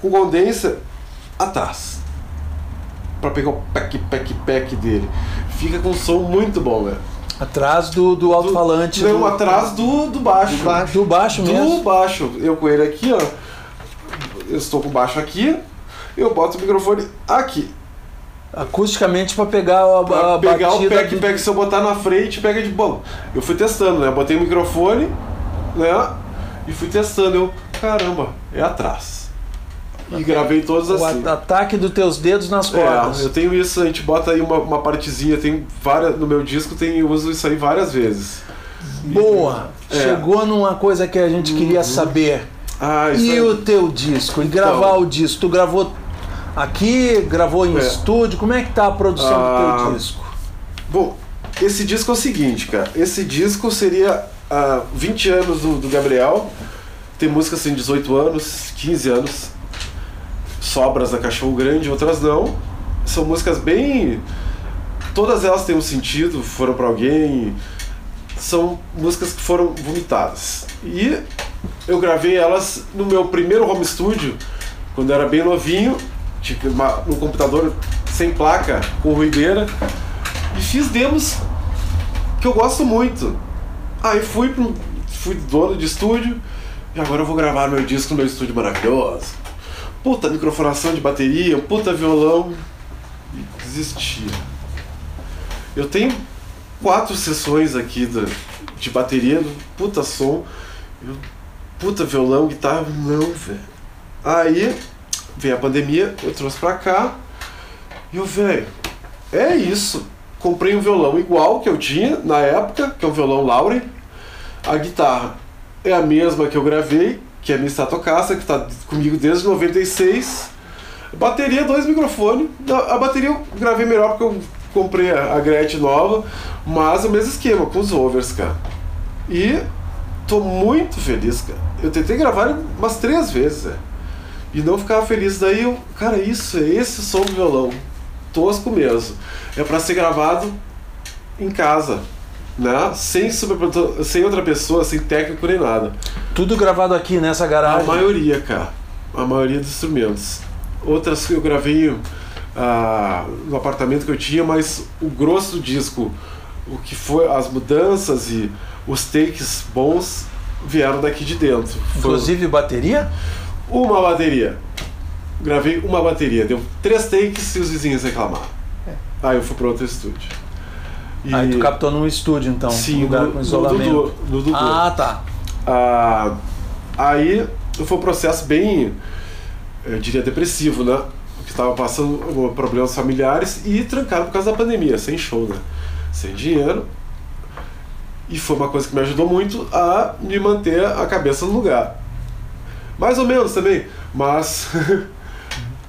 com condenser atrás. Pra pegar o pack, pack, pack dele. Fica com um som muito bom, né? Atrás do, do alto-falante. Não, do, atrás do, do baixo. Do baixo. do baixo Do mesmo. baixo. Eu com ele aqui, ó. Eu estou com o baixo aqui. Eu boto o microfone aqui. Acusticamente pra pegar a, Pra a pegar o batida pack, do- pack, se eu botar na frente, pega de bom. Eu fui testando, né? Botei o microfone, né? E fui testando. Eu, caramba, é atrás. E gravei todos o assim. a- ataque dos teus dedos nas cordas. É, eu tenho isso, a gente bota aí uma, uma partezinha, tem várias. No meu disco tem, eu uso isso aí várias vezes. Boa! É. Chegou numa coisa que a gente queria saber. Ah, isso E é- o teu disco? E gravar o disco? Tu gravou aqui, gravou em É. estúdio? Como é que tá a produção do Ah, teu disco? Bom, esse disco é o seguinte, cara. Esse disco seria há 20 anos do, do Gabriel. Tem músicas assim, 18 anos, 15 anos. Sobras da Cachorro Grande, outras não. São músicas bem. Todas elas têm um sentido, foram pra alguém. São músicas que foram vomitadas. E eu gravei elas no meu primeiro home studio, quando eu era bem novinho, num computador sem placa, com ruideira. E fiz demos que eu gosto muito. Aí fui pro, fui dono de estúdio e agora eu vou gravar meu disco no meu estúdio maravilhoso. Puta microfonação de bateria, puta violão. E desisti. Eu tenho quatro sessões aqui da- de bateria, puta som, eu- puta violão, guitarra, não, velho. Aí veio a pandemia, eu trouxe pra cá e eu, velho, é isso. Comprei um violão igual que eu tinha na época, que é um violão Lauren. A guitarra é a mesma que eu gravei, que é a minha Stratocaster, que está comigo desde 96. Bateria, dois microfones. A bateria eu gravei melhor porque eu comprei a Gretchen nova, mas o mesmo esquema, com os overs, cara. E tô muito feliz, cara. Eu tentei gravar umas três vezes, velho. E não ficava feliz. Daí eu, cara, isso, é esse som do violão. Tosco mesmo. É pra ser gravado em casa, né? Sem, sem outra pessoa, sem técnico nem nada. Tudo gravado aqui nessa A garagem. maioria, cara. A maioria dos instrumentos. Outras que eu gravei ah, no apartamento que eu tinha, mas o grosso do disco, o que foi as mudanças e os takes bons vieram daqui de dentro. Foi Inclusive bateria? uma bateria. Gravei uma bateria, deu três takes e os vizinhos reclamaram. Aí eu fui para outro estúdio. E- Aí tu captou num estúdio então, Sim, um lugar no, com no isolamento. Dudu, no Dudu. Ah, tá. Ah, aí foi um processo bem, eu diria, depressivo, né? Porque estava passando problemas familiares e trancado por causa da pandemia, sem show, né? Sem dinheiro. E foi uma coisa que me ajudou muito a me manter a cabeça no lugar. Mais ou menos também, mas [LAUGHS]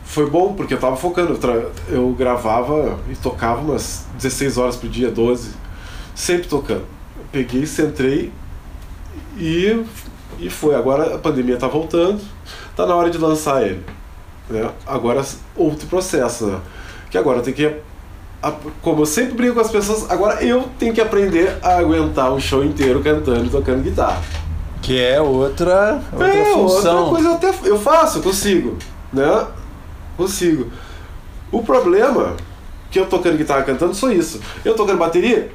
foi bom porque eu tava focando. Eu, tra- eu gravava e tocava umas 16 horas por dia, 12, sempre tocando. Eu peguei, centrei e, e foi. Agora a pandemia tá voltando, tá na hora de lançar ele. Né? Agora outro processo, né? Que agora tem que. Como eu sempre brinco com as pessoas, agora eu tenho que aprender a aguentar um show inteiro cantando e tocando guitarra. Que é outra, outra é, função. outra coisa eu até eu faço, eu consigo, né? Consigo. O problema que eu tocando guitarra cantando só isso. Eu tocando bateria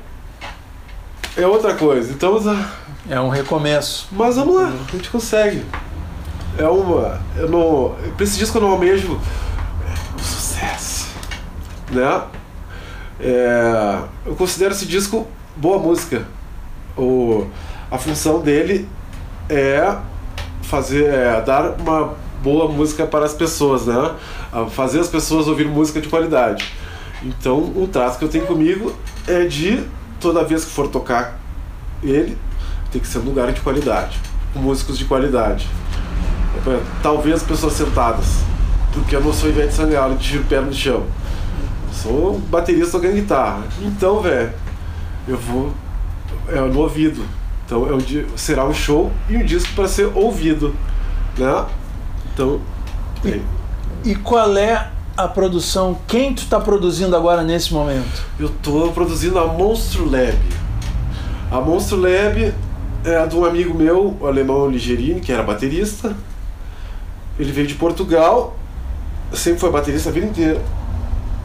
é outra coisa. Então, ah, É um recomeço. mas vamos lá, a gente consegue. É uma. Eu não. Pra esse disco eu não almejo um sucesso. Né? É, eu considero esse disco boa música. O, a função dele é fazer. É, dar uma boa música para as pessoas, né? A fazer as pessoas ouvir música de qualidade. Então, o traço que eu tenho comigo é de toda vez que for tocar ele, tem que ser um lugar de qualidade, com músicos de qualidade. Talvez pessoas sentadas, porque eu não sou Ivete Sangalo de pé no chão. Sou baterista tocando guitarra. Então, velho, eu vou é no ouvido. Então é um será um show e um disco para ser ouvido, né? Então, é. E qual é a produção? Quem tu tá produzindo agora nesse momento? Eu tô produzindo a Monstro Lab. A Monstro Lab é a de um amigo meu, o alemão Ligerini, que era baterista. Ele veio de Portugal, sempre foi baterista a vida inteira.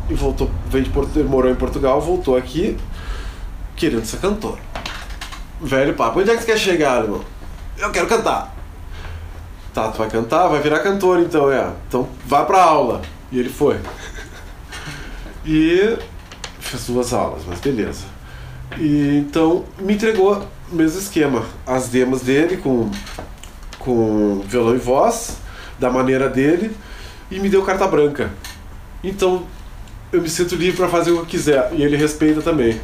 E voltou, veio de Porto, ele morou em Portugal, voltou aqui, querendo ser cantor. Velho papo, onde é que você quer chegar, irmão? Eu quero cantar. Tá, tu vai cantar? Vai virar cantor então, é. Então vá pra aula. E ele foi. [LAUGHS] E fez duas aulas, mas beleza. E então me entregou o mesmo esquema, as demos dele com, com violão e voz, da maneira dele, e me deu carta branca. Então eu me sinto livre para fazer o que eu quiser, e ele respeita também.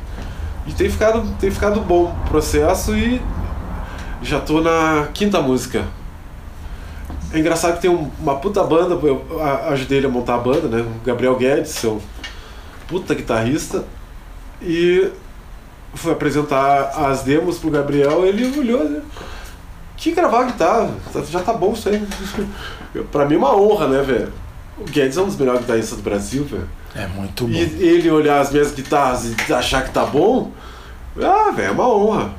E tem ficado, tem ficado bom o processo e já tô na quinta música. É engraçado que tem um- uma puta banda, eu ajudei ele a montar a banda, né? O Gabriel Guedes, seu puta guitarrista. E fui apresentar as demos pro Gabriel, ele olhou, né? Que gravar guitarra, tá- já tá bom isso aí. Pra mim é uma honra, né, velho? O Guedes é um dos melhores guitarristas do Brasil, velho. É muito bom. E ele olhar as minhas guitarras e achar que tá bom, ah, velho, é uma honra.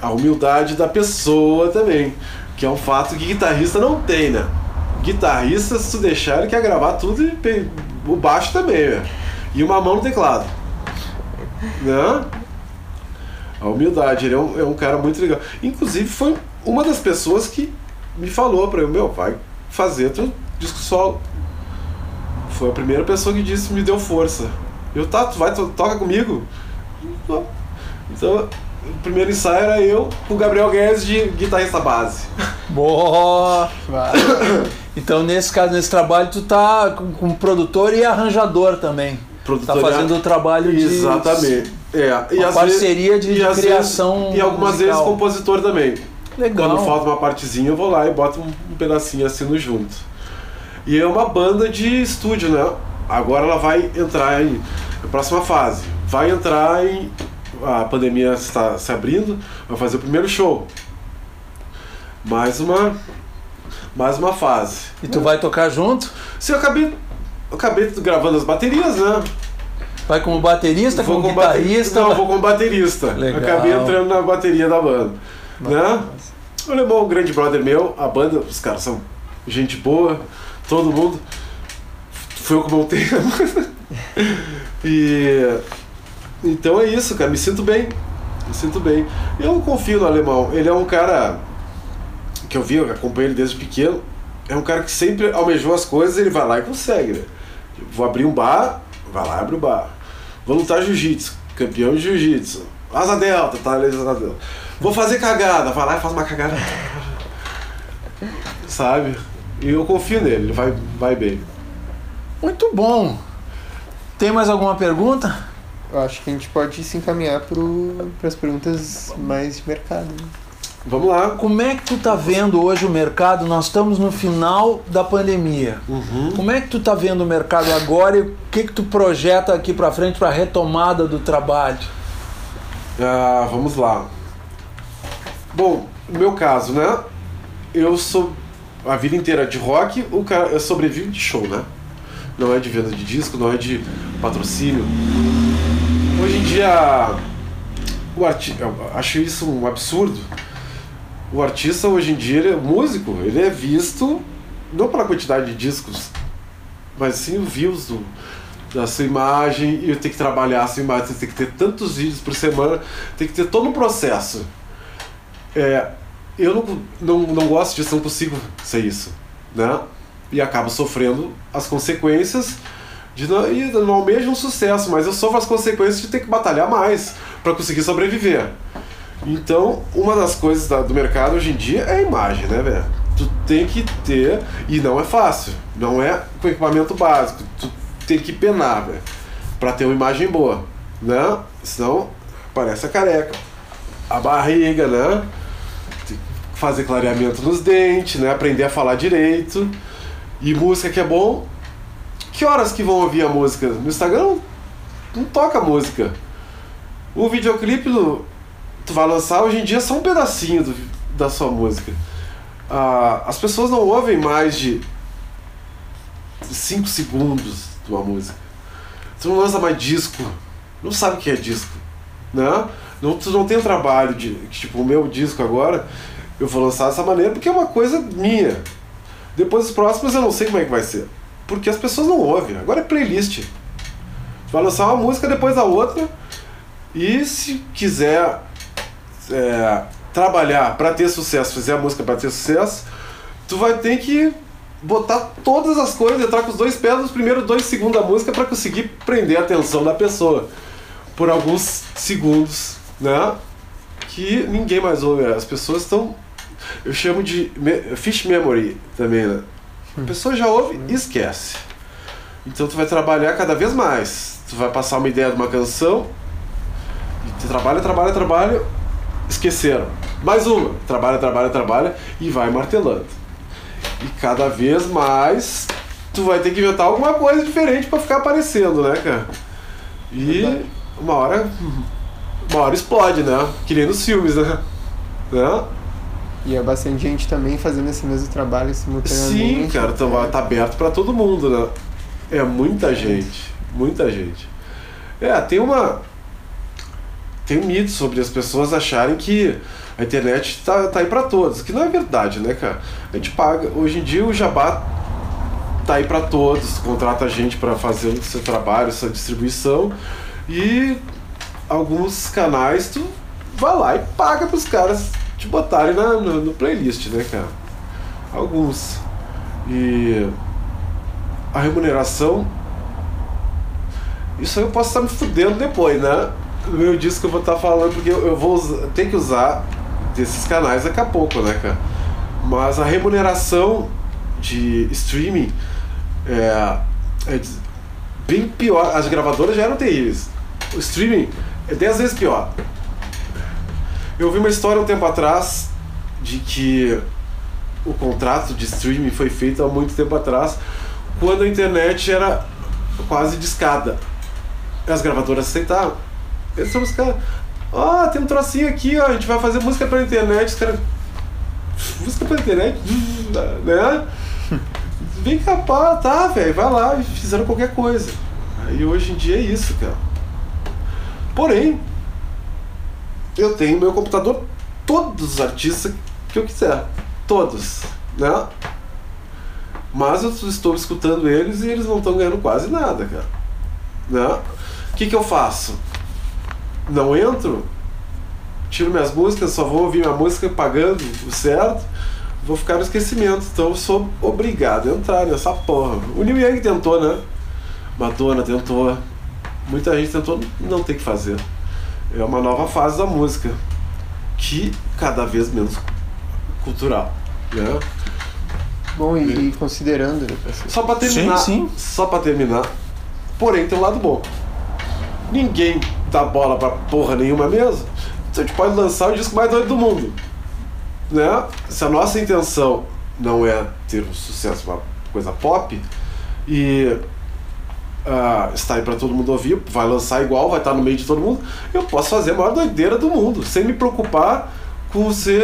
A humildade da pessoa também, que é um fato que guitarrista não tem, né? Guitarrista, se tu deixar, ele quer gravar tudo e o baixo também, velho. E uma mão no teclado. Né? A humildade, ele é um, é um cara muito legal. Inclusive, foi uma das pessoas que me falou pra eu, meu, vai fazer teu disco solo. Foi a primeira pessoa que disse, me deu força. Eu, tá, tu vai, tu toca comigo? Então, o primeiro ensaio era eu com o Gabriel Guedes de guitarrista base. Boa! [COUGHS] Então, nesse caso, nesse trabalho, tu tá com, com produtor e arranjador também. Produtor tá fazendo o trabalho de. Exatamente. É, e parceria de- vezes, de e criação Vezes, e algumas musical. vezes compositor também. Legal. Quando falta uma partezinha, eu vou lá e boto um, um pedacinho assino junto. E é uma banda de estúdio, né? Agora ela vai entrar em. A próxima fase. Vai entrar em. A pandemia está se abrindo, vai fazer o primeiro show. Mais uma. Mais uma fase. E tu vai tocar junto? Se eu acabei. Eu acabei gravando as baterias, né? Vai como baterista, Vou como com bate- guitarrista? Não, vou como baterista. Legal. Acabei entrando na bateria da banda. Né? Massa. O Alemão é um grande brother meu, a banda, os caras são gente boa, todo mundo. Foi eu que montei a [LAUGHS] banda. E. Então é isso, cara, me sinto bem. Me sinto bem. Eu confio no alemão. Ele é um cara que eu vi, eu acompanho ele desde pequeno. É um cara que sempre almejou as coisas ele vai lá e consegue, né? Vou abrir um bar, vai lá abre o bar. Vou lutar jiu-jitsu, campeão de jiu-jitsu. Asa delta, tá? Asa delta. Vou fazer cagada, vai lá e faz uma cagada. [LAUGHS] Sabe? E eu confio nele, ele vai, vai bem. Muito bom. Tem mais alguma pergunta? Eu acho que a gente pode se encaminhar para as perguntas mais de mercado. né? Vamos lá. Como é que tu tá vendo hoje o mercado? Nós estamos no final da pandemia. Uhum. Como é que tu tá vendo o mercado agora e o que que tu projeta aqui para frente para a retomada do trabalho? Ah, vamos lá. Bom, no meu caso, né? Eu sou a vida inteira de rock, o cara, eu sobrevivo de show, né? Não é de venda de disco, não é de patrocínio. Hoje em dia, o arti eu acho isso um absurdo. O artista hoje em dia, ele é músico, ele é visto não pela quantidade de discos, mas sim o views do, da sua imagem e tenho que trabalhar a sua imagem, tem que ter tantos vídeos por semana, tem que ter todo um processo. É, eu não, não, não gosto disso, não consigo ser isso, né? E acabo sofrendo as consequências de não, não almejo um sucesso, mas eu sofro as consequências de ter que batalhar mais para conseguir sobreviver. Então, uma das coisas da- do mercado hoje em dia é a imagem, né, velho? Tu tem que ter, e não é fácil, não é com equipamento básico, tu tem que penar, velho, pra ter uma imagem boa, né? Senão parece a careca, a barriga, né? Fazer clareamento nos dentes, né? Aprender a falar direito. E música que é bom. Que horas que vão ouvir a música? No Instagram não, toca música. O videoclipe tu vai lançar hoje em dia só um pedacinho do- da sua música. Ah, as pessoas não ouvem mais de 5 segundos de uma música. Tu não lança mais disco, não sabe o que é disco, né? Não, tu não tem um trabalho de, tipo, o meu disco agora, eu vou lançar dessa maneira porque é uma coisa minha. Depois os próximos eu não sei como é que vai ser. Porque as pessoas não ouvem. Agora é playlist. Vai lançar uma música depois da outra. E se quiser é, trabalhar para ter sucesso, fizer a música para ter sucesso, tu vai ter que botar todas as coisas, entrar com os dois pés nos primeiros dois segundos da música para conseguir prender a atenção da pessoa por alguns segundos, né? Que ninguém mais ouve. As pessoas estão. Eu chamo de me- fish memory também, né? A pessoa já ouve e esquece. Então tu vai trabalhar cada vez mais. Tu vai passar uma ideia de uma canção e Você trabalha, trabalha, trabalha, esqueceram. Mais uma, trabalha, trabalha, trabalha e vai martelando. E cada vez mais tu vai ter que inventar alguma coisa diferente para ficar aparecendo, né, cara? E uma hora uma hora explode, né? Que nem nos filmes, né? né? E é bastante gente também fazendo esse mesmo trabalho simultaneamente. Sim, cara, tá, tá aberto para todo mundo, né? É muita gente, muita gente. É, tem uma tem um mito sobre as pessoas acharem que a internet tá, tá aí para todos, que não é verdade, né, cara? A gente paga, hoje em dia o Jabá tá aí para todos, contrata gente para fazer o seu trabalho, sua distribuição e alguns canais tu vai lá e paga pros caras te botarem na, no, playlist, né, cara? Alguns. E a remuneração. Isso aí eu posso estar me fudendo depois, né? No meu disco eu vou estar falando, porque eu, eu vou ter que usar desses canais daqui a pouco, né, cara? Mas a remuneração de streaming é, é bem pior. As gravadoras já eram terríveis. O streaming é 10 vezes pior. Eu ouvi uma história um tempo atrás de que o contrato de streaming foi feito há muito tempo atrás, quando a internet era quase discada. As gravadoras aceitaram. Eles caras. Ó, oh, tem um trocinho aqui, ó, a gente vai fazer música pela internet. Os caras. Música pela internet? né? [LAUGHS] Vem cá, pá, tá, velho, vai lá fizeram qualquer coisa. Aí hoje em dia é isso, cara. Porém, eu tenho meu computador todos os artistas que eu quiser. Todos, né? Mas eu estou escutando eles e eles não estão ganhando quase nada, cara. Né? O que, que eu faço? Não entro, tiro minhas músicas, só vou ouvir minha música pagando certo, vou ficar no esquecimento. Então eu sou obrigado a entrar nessa porra. O Neil Young tentou, né? Madonna tentou. Muita gente tentou não ter que fazer. É uma nova fase da música que cada vez menos cultural, né? Bom, e, e considerando. Só para terminar, sim, sim. só para terminar. Porém, tem um lado bom. Ninguém dá bola pra porra nenhuma mesmo. Então a gente pode lançar o disco mais doido do mundo. Né? Se a nossa intenção não é ter um sucesso, uma coisa pop, e uh, está aí para todo mundo ouvir, vai lançar igual, vai estar no meio de todo mundo, eu posso fazer a maior doideira do mundo, sem me preocupar com ser,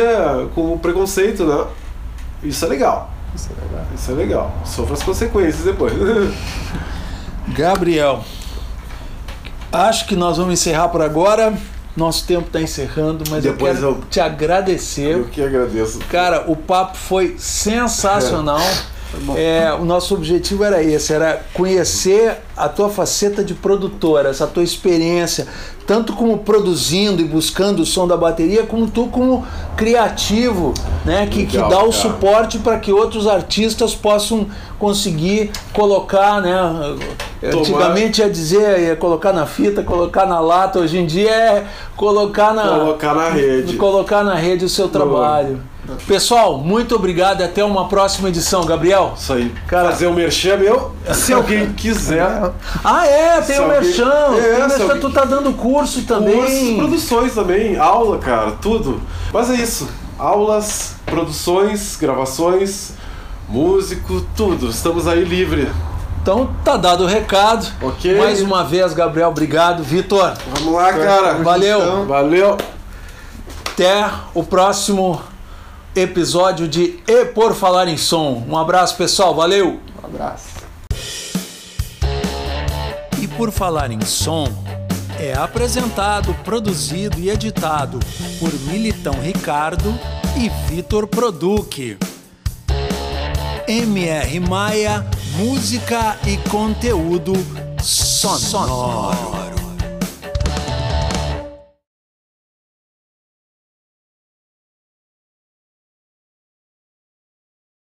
com o preconceito, né? Isso é legal. Isso é legal. Isso é legal. Sofra as consequências depois. [LAUGHS] Gabriel, acho que nós vamos encerrar por agora. Nosso tempo está encerrando, mas Depois eu quero eu, te agradecer. Eu que agradeço. Cara, o papo foi sensacional. É, [LAUGHS] o nosso objetivo era esse, era conhecer a tua faceta de produtora, essa tua experiência, tanto como produzindo e buscando o som da bateria, como tu como criativo, né, que, Legal, que dá o suporte para que outros artistas possam conseguir colocar, né, Tomar. antigamente ia dizer, ia colocar na fita, colocar na lata, hoje em dia é colocar na colocar na rede, colocar na rede o seu trabalho. Pessoal, muito obrigado e até uma próxima edição, Gabriel. Isso aí. Cara, fazer o um merchan meu, se alguém quiser. Ah, é, tem o um merchan. É, tem merchan, alguém... tu tá dando curso também. Cursos, produções também, aula, cara, tudo. Mas é isso. Aulas, produções, gravações, músico, tudo. Estamos aí livre. Então tá dado o recado. Ok. Mais uma vez, Gabriel, obrigado. Vitor. Vamos lá, cara. Valeu. Valeu. Até o próximo episódio de E Por Falar em Som. Um abraço, pessoal. Valeu! Um abraço. E Por Falar em Som é apresentado, produzido e editado por Militão Ricardo e Vitor Produc. MR Maia, música e conteúdo sonoro.